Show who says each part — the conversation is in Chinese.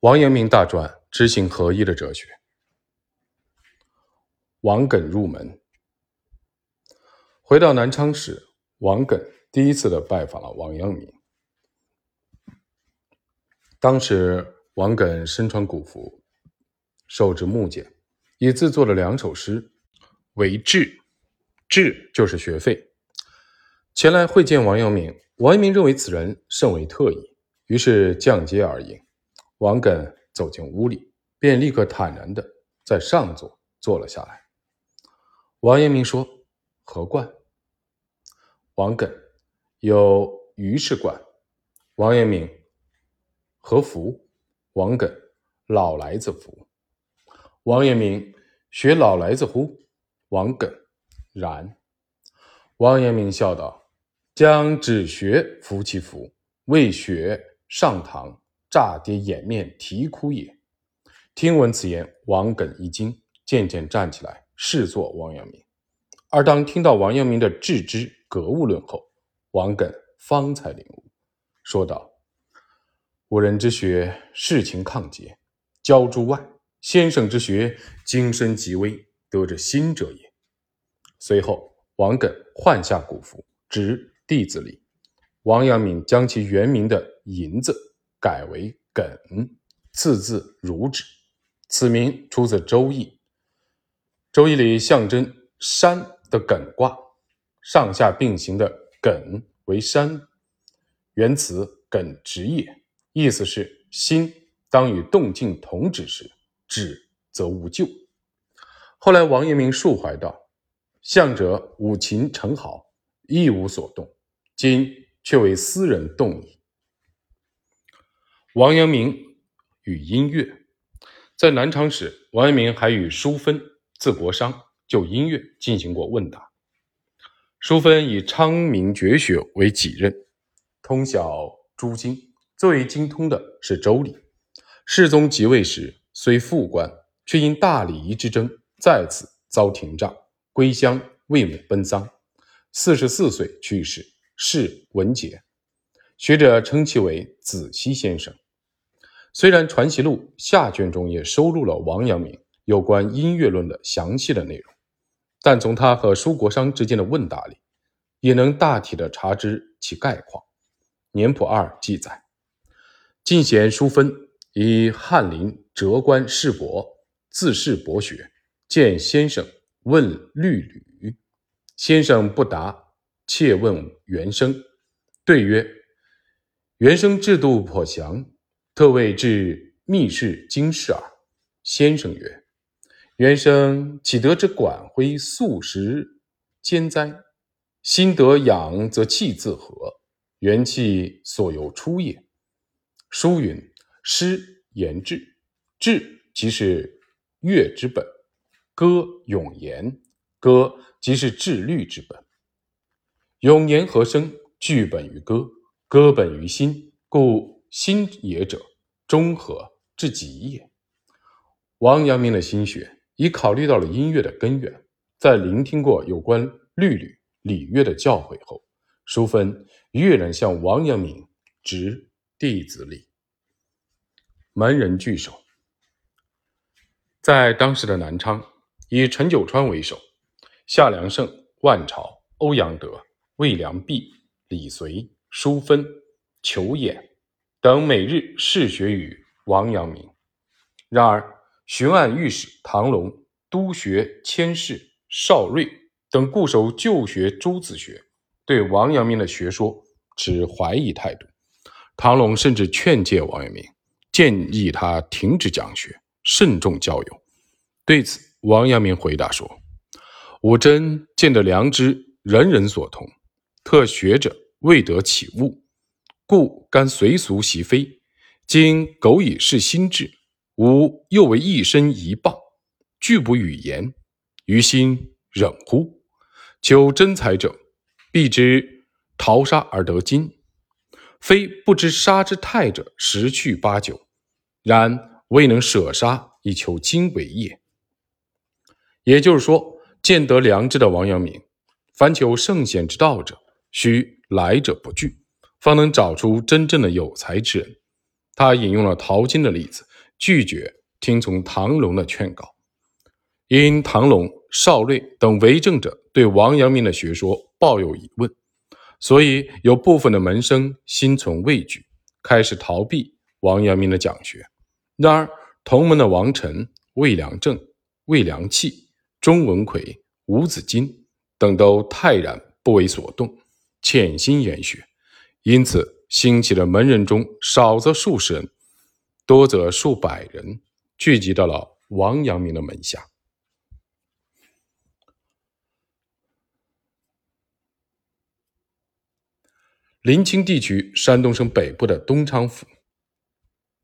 Speaker 1: 王阳明大传知行合一的哲学。王艮入门。回到南昌时，王艮第一次的拜访了王阳明。当时，王艮身穿古服，手执木简，已自作了两首诗，为志，志就是学费。前来会见王阳明，王阳明认为此人甚为特异，于是降阶而迎。王艮走进屋里，便立刻坦然的在上座坐了下来。王阳明说：“何冠？”王艮有于氏冠。王阳明：“何福？”王艮：“老来子福。”王阳明：“学老来子乎？”王艮：“然。”王阳明笑道：“将只学夫其福，未学上堂。”大跌掩面啼哭也。听闻此言，王艮一惊，渐渐站起来，视作王阳明。而当听到王阳明的致知格物论后，王艮方才领悟，说道：“吾人之学，世情抗节，教诸外；先生之学，精深极微，得之心者也。”随后，王艮换下古服，执弟子礼。王阳明将其原名的“银”字。改为艮，次字如止，此名出自《周易》。《周易》里象征山的艮卦，上下并行的艮为山，原词艮直也，意思是心当与动静同止时，止则无咎。后来王阳明述怀道：“象者五禽成好，亦无所动，今却为斯人动矣。”王阳明与音乐，在南昌时，王阳明还与淑芬、字国商就音乐进行过问答。淑芬以昌明绝学为己任，通晓诸经，最为精通的是《周礼》。世宗即位时，虽副官，却因大礼仪之争，再次遭廷杖，归乡为母奔丧。四十四岁去世，谥文杰。学者称其为子熙先生。虽然《传习录》下卷中也收录了王阳明有关音乐论的详细的内容，但从他和舒国商之间的问答里，也能大体的查知其概况。年谱二记载，晋贤淑芬以翰林谪官世博，自恃博学，见先生问律吕，先生不答，切问原生，对曰：“原生制度颇详。”特为至密室经世耳。先生曰：“原生岂得之管徽素食兼哉？心得养，则气自和，元气所由出也。”书云：“诗言志，志即是乐之本；歌咏言，歌即是志律之本。咏言和声，剧本于歌，歌本于心，故。”心也者，中和至极也。王阳明的心学已考虑到了音乐的根源，在聆听过有关律吕礼乐的教诲后，淑芬跃然向王阳明执弟子礼。门人聚首，在当时的南昌，以陈九川为首，夏良胜、万朝、欧阳德、魏良弼、李随、淑芬、裘衍。等每日试学于王阳明，然而巡按御史唐龙、督学千事邵瑞等固守旧学诸子学，对王阳明的学说持怀疑态度。唐龙甚至劝诫王阳明，建议他停止讲学，慎重交友。对此，王阳明回答说：“吾真见得良知人人所同，特学者未得起悟。”故甘随俗习非，今苟以是心志，吾又为一身一棒，拒不语言，于心忍乎？求真才者，必知淘沙而得金，非不知沙之泰者十去八九，然未能舍沙以求金为业。也就是说，见得良知的王阳明，凡求圣贤之道者，须来者不拒。方能找出真正的有才之人，他引用了陶金的例子，拒绝听从唐龙的劝告。因唐龙、邵瑞等为政者对王阳明的学说抱有疑问，所以有部分的门生心存畏惧，开始逃避王阳明的讲学。然而，同门的王晨、魏良正、魏良器、钟文魁、吴子金等都泰然不为所动，潜心研学，因此。兴起的门人中，少则数十人，多则数百人，聚集到了王阳明的门下。临清地区，山东省北部的东昌府，